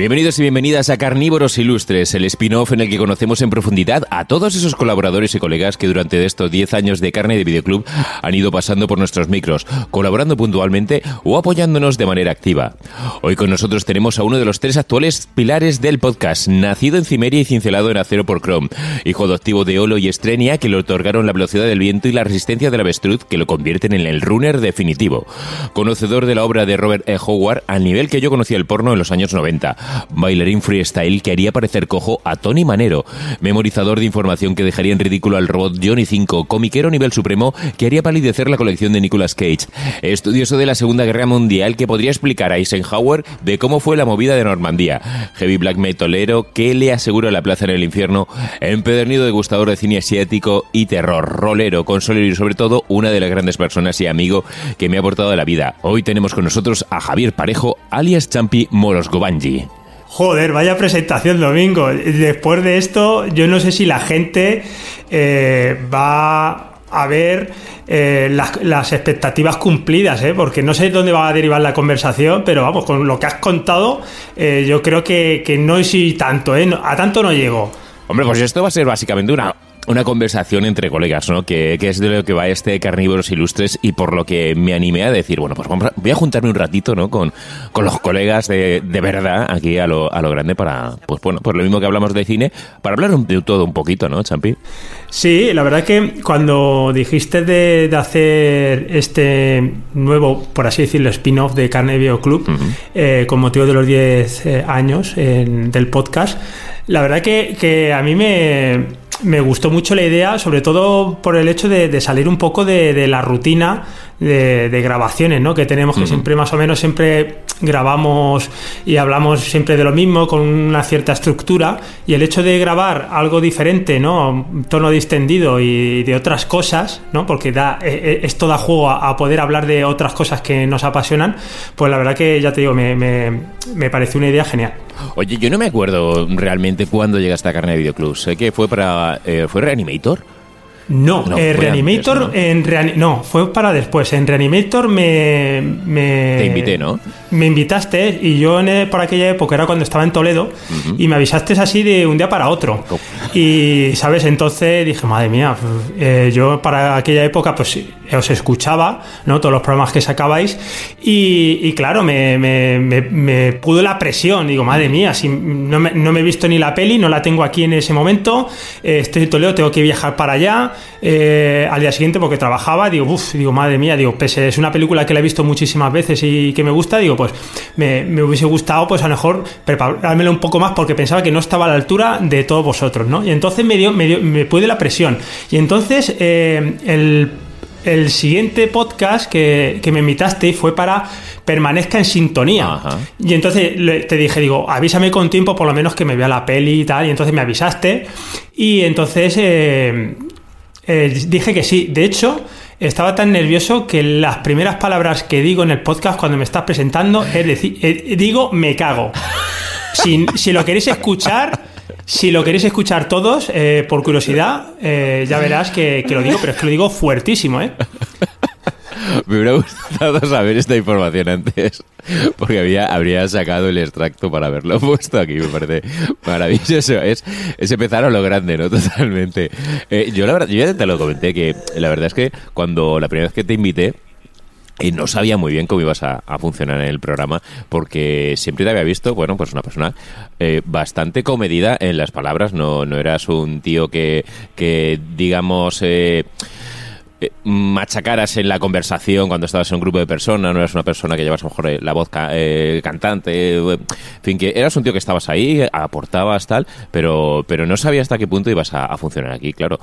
Bienvenidos y bienvenidas a Carnívoros Ilustres, el spin-off en el que conocemos en profundidad a todos esos colaboradores y colegas que durante estos 10 años de carne de videoclub han ido pasando por nuestros micros, colaborando puntualmente o apoyándonos de manera activa. Hoy con nosotros tenemos a uno de los tres actuales pilares del podcast, nacido en Cimeria y cincelado en acero por Chrome, hijo adoptivo de Olo y Estrenia que le otorgaron la velocidad del viento y la resistencia del avestruz que lo convierten en el runner definitivo. Conocedor de la obra de Robert E. Howard al nivel que yo conocía el porno en los años 90 bailarín freestyle que haría parecer cojo a Tony Manero, memorizador de información que dejaría en ridículo al robot Johnny 5, comiquero nivel supremo que haría palidecer la colección de Nicolas Cage, estudioso de la Segunda Guerra Mundial que podría explicar a Eisenhower de cómo fue la movida de Normandía, heavy black metalero que le asegura la plaza en el infierno, empedernido degustador de cine asiático y terror, rolero, consolero y sobre todo una de las grandes personas y amigo que me ha aportado a la vida. Hoy tenemos con nosotros a Javier Parejo, alias Champi Morosgobanji. Joder, vaya presentación, Domingo. Después de esto, yo no sé si la gente eh, va a ver eh, las, expectativas cumplidas, ¿eh? porque no sé dónde va a derivar la conversación, pero vamos, con lo que has contado, eh, yo creo que, no es tanto, a tanto no llego. Hombre, pues esto va a ser básicamente una una conversación entre colegas, ¿no? Que, es de lo que va este Carnívoros Ilustres y por lo que me animé a decir, bueno, pues voy a juntarme un ratito, ¿no? Con, con los colegas de, de verdad aquí a lo, a lo grande para, pues bueno, por lo mismo que hablamos de cine, para hablar de todo un poquito, ¿no, Champi? Sí, la verdad que cuando dijiste de, hacer este nuevo, por así decirlo, spin-off de Carne Bio Club, eh, con motivo de los 10 eh, años del podcast, la verdad que, que a mí me me gustó mucho la idea, sobre todo por el hecho de, salir un poco de, la rutina de, grabaciones, ¿no? Que tenemos que siempre más o menos siempre grabamos y hablamos siempre de lo mismo con una cierta estructura y el hecho de grabar algo diferente, ¿no? Un tono distendido y de otras cosas, ¿no? Porque da, e, e, esto da juego a, poder hablar de otras cosas que nos apasionan, pues la verdad que ya te digo, me, me, me pareció una idea genial. Oye, yo no me acuerdo realmente cuándo llega esta carne de videoclub. Sé que fue para. Eh, ¿Fue Reanimator? No, eh, Reanimator en no, fue para después. En Reanimator me, me te invité, ¿no? Me invitaste y yo en, por aquella época era cuando estaba en Toledo y me avisaste así de un día para otro. Oh. Y sabes, entonces dije, madre mía, eh, yo para aquella época pues os escuchaba, ¿no? Todos los programas que sacabais y, claro, me, me, me, pudo la presión. Digo, madre mía, si no me, no me, he visto ni la peli, no la tengo aquí en ese momento, eh, estoy en Toledo, tengo que viajar para allá eh, al día siguiente porque trabajaba, digo, uff, digo, madre mía, digo, pese es una película que la he visto muchísimas veces y que me gusta, digo, pues me, hubiese gustado, pues a lo mejor preparármelo un poco más porque pensaba que no estaba a la altura de todos vosotros, ¿no? Y entonces me dio, me, me pude la presión. Y entonces eh, el el siguiente podcast que, me invitaste fue para permanezca en sintonía. Y entonces te dije, digo, avísame con tiempo, por lo menos que me vea la peli y tal. Y entonces me avisaste. Y entonces eh, eh, dije que sí. De hecho, estaba tan nervioso que las primeras palabras que digo en el podcast cuando me estás presentando es decir, eh, digo, me cago. Si, si, lo queréis escuchar, si lo queréis escuchar todos, por curiosidad, ya verás que, lo digo, pero es que lo digo fuertísimo, ¿eh? me hubiera gustado saber esta información antes, porque había, habría sacado el extracto para haberlo puesto aquí, me parece maravilloso. Es, es empezar a lo grande, ¿no? Totalmente. Eh, yo la verdad, yo ya te lo comenté, que la verdad es que cuando la primera vez que te invité, y no sabía muy bien cómo ibas a, funcionar en el programa porque siempre te había visto, bueno, pues una persona eh, bastante comedida en las palabras, no, no eras un tío que, que digamos... Eh, eh, machacaras en la conversación cuando estabas en un grupo de personas, no eras una persona que llevas a lo mejor eh, la voz eh, cantante, en fin, que eras un tío que estabas ahí, aportabas tal, pero, pero no sabía hasta qué punto ibas a, funcionar aquí, claro.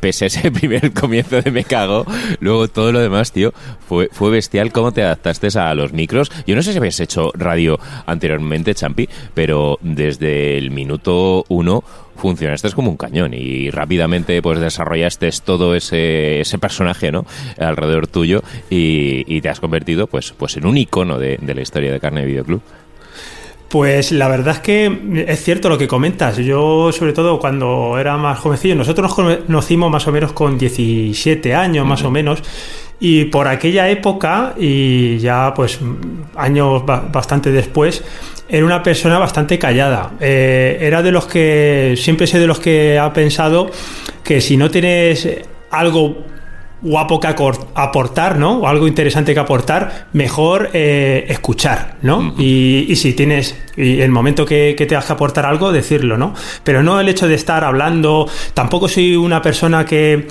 pese a ese primer comienzo de Me Cago, luego todo lo demás, tío, fue, fue bestial cómo te adaptaste a los micros. Yo no sé si habías hecho radio anteriormente, Champi, pero desde el minuto uno funcionaste como un cañón y rápidamente pues desarrollaste todo ese, ese personaje ¿no? alrededor tuyo y, te has convertido pues, pues en un icono de, la historia de Carne Videoclub. Pues la verdad es que es cierto lo que comentas. Yo, sobre todo cuando era más jovencillo, nosotros nos conocimos más o menos con 17 años, más o menos. Y por aquella época, y ya pues años bastante después, era una persona bastante callada. Eh, era de los que, siempre sé de los que ha pensado que si no tienes algo guapo que aportar, ¿no? O algo interesante que aportar, mejor eh, escuchar, ¿no? y, si tienes, y el momento que, que tengas que aportar algo, decirlo, ¿no? Pero no el hecho de estar hablando, tampoco soy una persona que,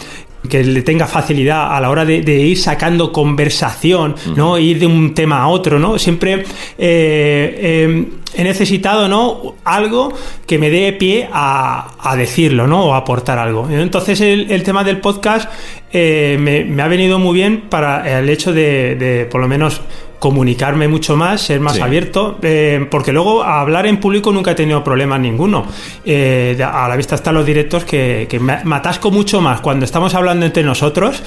que le tenga facilidad a la hora de, ir sacando conversación, ¿no? Ir de un tema a otro, ¿no? Siempre eh, em, he necesitado, ¿no? Algo que me dé pie a, decirlo, ¿no? O aportar algo. Entonces el, tema del podcast eh, me, ha venido muy bien para el hecho de, de por lo menos comunicarme mucho más, ser más abierto, eh, porque luego a hablar en público nunca he tenido problemas ninguno. Eh, a la vista están los directos que, que, me, atasco mucho más cuando estamos hablando entre nosotros,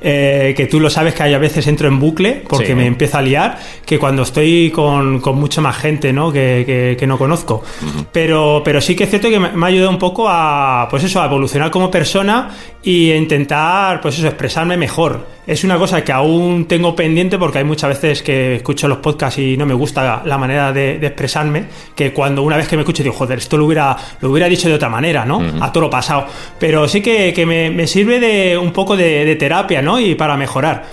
eh, que tú lo sabes que hay a veces entro en bucle porque me empiezo a liar, que cuando estoy con, con mucha más gente ¿no? que, que, no conozco. pero, pero sí que es cierto que me, me, ha ayudado un poco a, pues eso, a evolucionar como persona y intentar, pues eso, expresarme mejor. Es una cosa que aún tengo pendiente porque hay muchas veces que escucho los podcasts y no me gusta la manera de, expresarme, que cuando una vez que me escucho digo, joder, esto lo hubiera, lo hubiera dicho de otra manera, ¿no? A todo lo pasado. Pero sí que, me, sirve de un poco de, terapia, ¿no? Y para mejorar.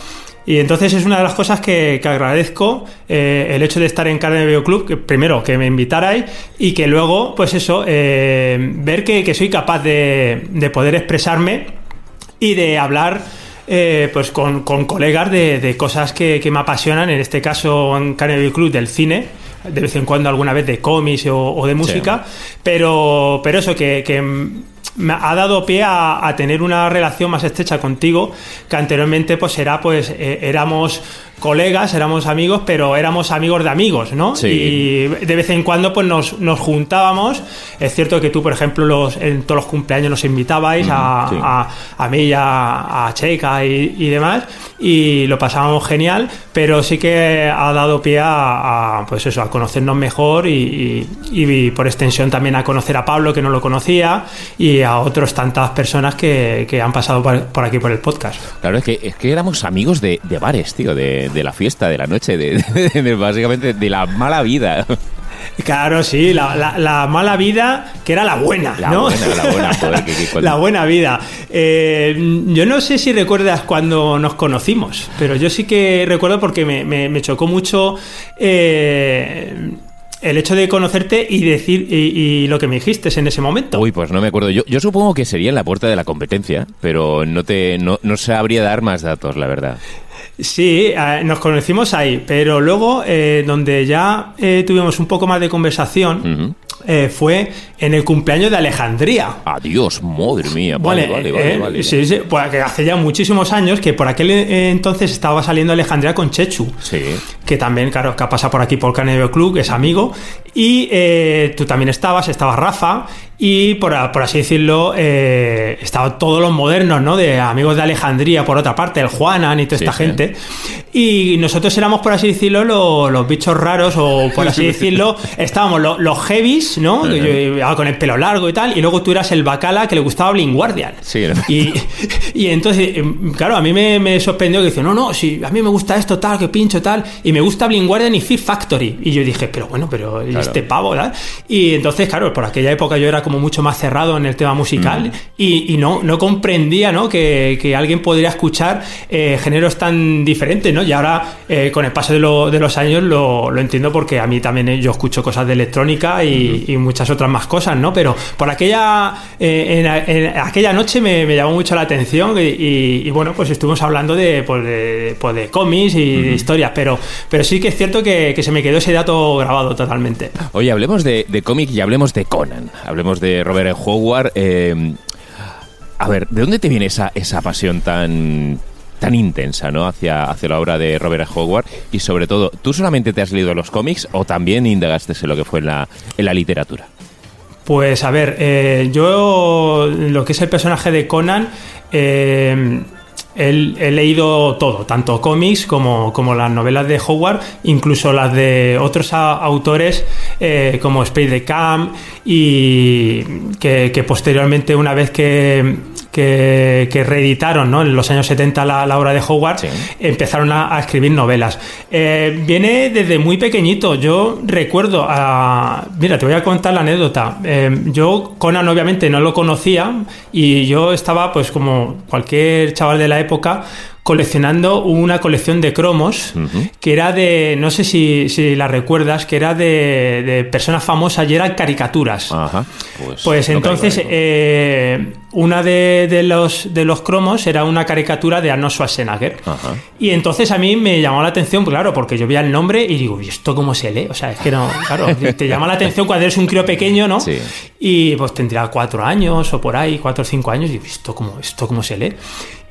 Y entonces es una de las cosas que, agradezco eh, el hecho de estar en Carne Video Club, que primero que me invitarais y que luego, pues eso, eh, ver que, soy capaz de, de poder expresarme y de hablar eh, pues con, colegas de, cosas que, me apasionan, en este caso en Carnegie Club del cine, de vez en cuando alguna vez de cómics o, de música, pero, pero eso que, me ha dado pie a, tener una relación más estrecha contigo que anteriormente pues era pues eh, éramos colegas, éramos amigos, pero éramos amigos de amigos, ¿no? Y de vez en cuando pues nos, juntábamos. Es cierto que tú, por ejemplo, los, en todos los cumpleaños nos invitabais a, a, mí, a, a Checa y, demás, y lo pasábamos genial, pero sí que ha dado pie a, pues eso, a conocernos mejor y, por extensión también a conocer a Pablo, que no lo conocía, y a otras tantas personas que, han pasado por, aquí por el podcast. Claro, es que, es que éramos amigos de, de bares, tío, de de, la fiesta, de la noche, de, básicamente de la mala vida. Claro, sí, la, mala vida, que era la buena, la ¿no? Buena, la buena, la buena vida. Eh, yo no sé si recuerdas cuando nos conocimos, pero yo sí que recuerdo porque me, chocó mucho eh, el hecho de conocerte y decir y, lo que me dijiste en ese momento. Uy, pues no me acuerdo. Yo, yo supongo que sería en la puerta de la competencia, pero no te no, no sabría dar más datos, la verdad. Sí, eh, nos conocimos ahí, pero luego eh, donde ya eh, tuvimos un poco más de conversación fue en el cumpleaños de Alejandría. Adiós, madre mía. Vale, vale, vale, Sí, sí, pues hace ya muchísimos años que por aquel entonces estaba saliendo Alejandría con Chechu. Sí. Que también, claro, que ha pasado por aquí por Carne Club, es amigo. Y eh, tú también estabas, estaba Rafa, y por, así decirlo, eh, estaban todos los modernos, ¿no? De amigos de Alejandría, por otra parte, el Juanan y toda esta gente. Y nosotros éramos, por así decirlo, los, bichos raros, o por así decirlo, estábamos los, heavies, ¿no? yo con el pelo largo y tal, y luego tú eras el bacala que le gustaba Bling Guardian. Sí, y, y entonces, em, claro, a mí me, sorprendió que dice, no, no, si a mí me gusta esto, tal, que pincho, tal, y me gusta Bling Guardian y Fear Factory. Y yo dije, pero bueno, pero este pavo, ¿verdad? Y entonces, claro, por aquella época yo era como mucho más cerrado en el tema musical mm. y, no, no comprendía, ¿no? Que, alguien podría escuchar eh, géneros tan diferentes, ¿no? Y ahora, eh, con el paso de, los años, lo, entiendo porque a mí también eh, yo escucho cosas de electrónica y, muchas otras más cosas, ¿no? Pero por aquella, en, aquella noche me, llamó mucho la atención y, bueno, pues estuvimos hablando de, pues de, pues cómics y de historias, pero, pero sí que es cierto que, se me quedó ese dato grabado totalmente. Oye, hablemos de, de cómic y hablemos de Conan, hablemos de Robert Howard. Eh, a ver, ¿de dónde te viene esa, esa pasión tan, tan intensa ¿no? hacia, hacia la obra de Robert Howard y sobre todo, ¿tú solamente te has leído los cómics o también indagaste en lo que fue en la, en la literatura? Pues a ver, eh, yo lo que es el personaje de Conan, eh, he, leído todo, tanto cómics como, como, las novelas de Howard, incluso las de otros autores eh, como Space the Camp y que, posteriormente una vez que, que, reeditaron ¿no? en los años 70 la, obra de Howard, empezaron a, escribir novelas. Eh, viene desde muy pequeñito. Yo recuerdo a... Mira, te voy a contar la anécdota. Eh, yo Conan obviamente no lo conocía y yo estaba pues como cualquier chaval de la época coleccionando una colección de cromos que era de, no sé si, la recuerdas, que era de, personas famosas y eran caricaturas. Pues, pues entonces, eh, una de, los, de los cromos era una caricatura de Arnold Schwarzenegger. Y entonces a mí me llamó la atención, claro, porque yo veía el nombre y digo, ¿y esto cómo se lee? O sea, es que no, claro, te llama la atención cuando eres un crío pequeño, ¿no? Y pues tendría cuatro años o por ahí, cuatro o cinco años, y digo, ¿esto cómo, esto cómo se lee?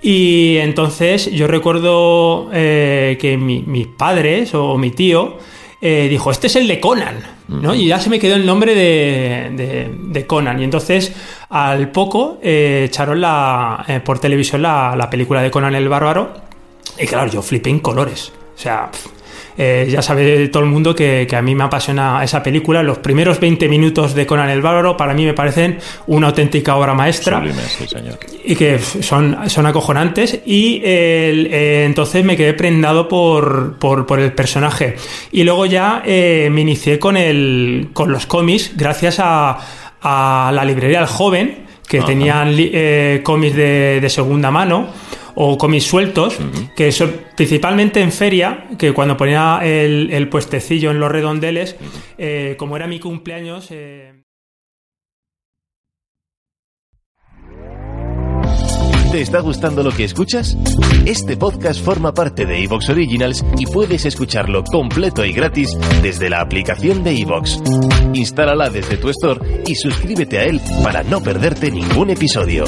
Y entonces yo recuerdo eh, que mis padres o mi tío eh, dijo, este es el de Conan, ¿no? Y ya se me quedó el nombre de, Conan. Y entonces al poco eh, echaron la, por televisión la, película de Conan el Bárbaro. Y claro, yo flipé en colores. O sea, eh, ya sabe todo el mundo que, a mí me apasiona esa película. Los primeros 20 minutos de Conan el Bárbaro para mí me parecen una auténtica obra maestra. Y que son, son acojonantes. Y eh, entonces me quedé prendado por, el personaje. Y luego ya eh, me inicié con, el, con los cómics gracias a, la librería El Joven, que tenían cómics de, de segunda mano o cómics sueltos, que son principalmente en feria, que cuando ponía el, puestecillo en los redondeles, eh, como era mi cumpleaños... Eh, ¿Te está gustando lo que escuchas? Este podcast forma parte de Evox Originals y puedes escucharlo completo y gratis desde la aplicación de Evox. Instálala desde tu store y suscríbete a él para no perderte ningún episodio.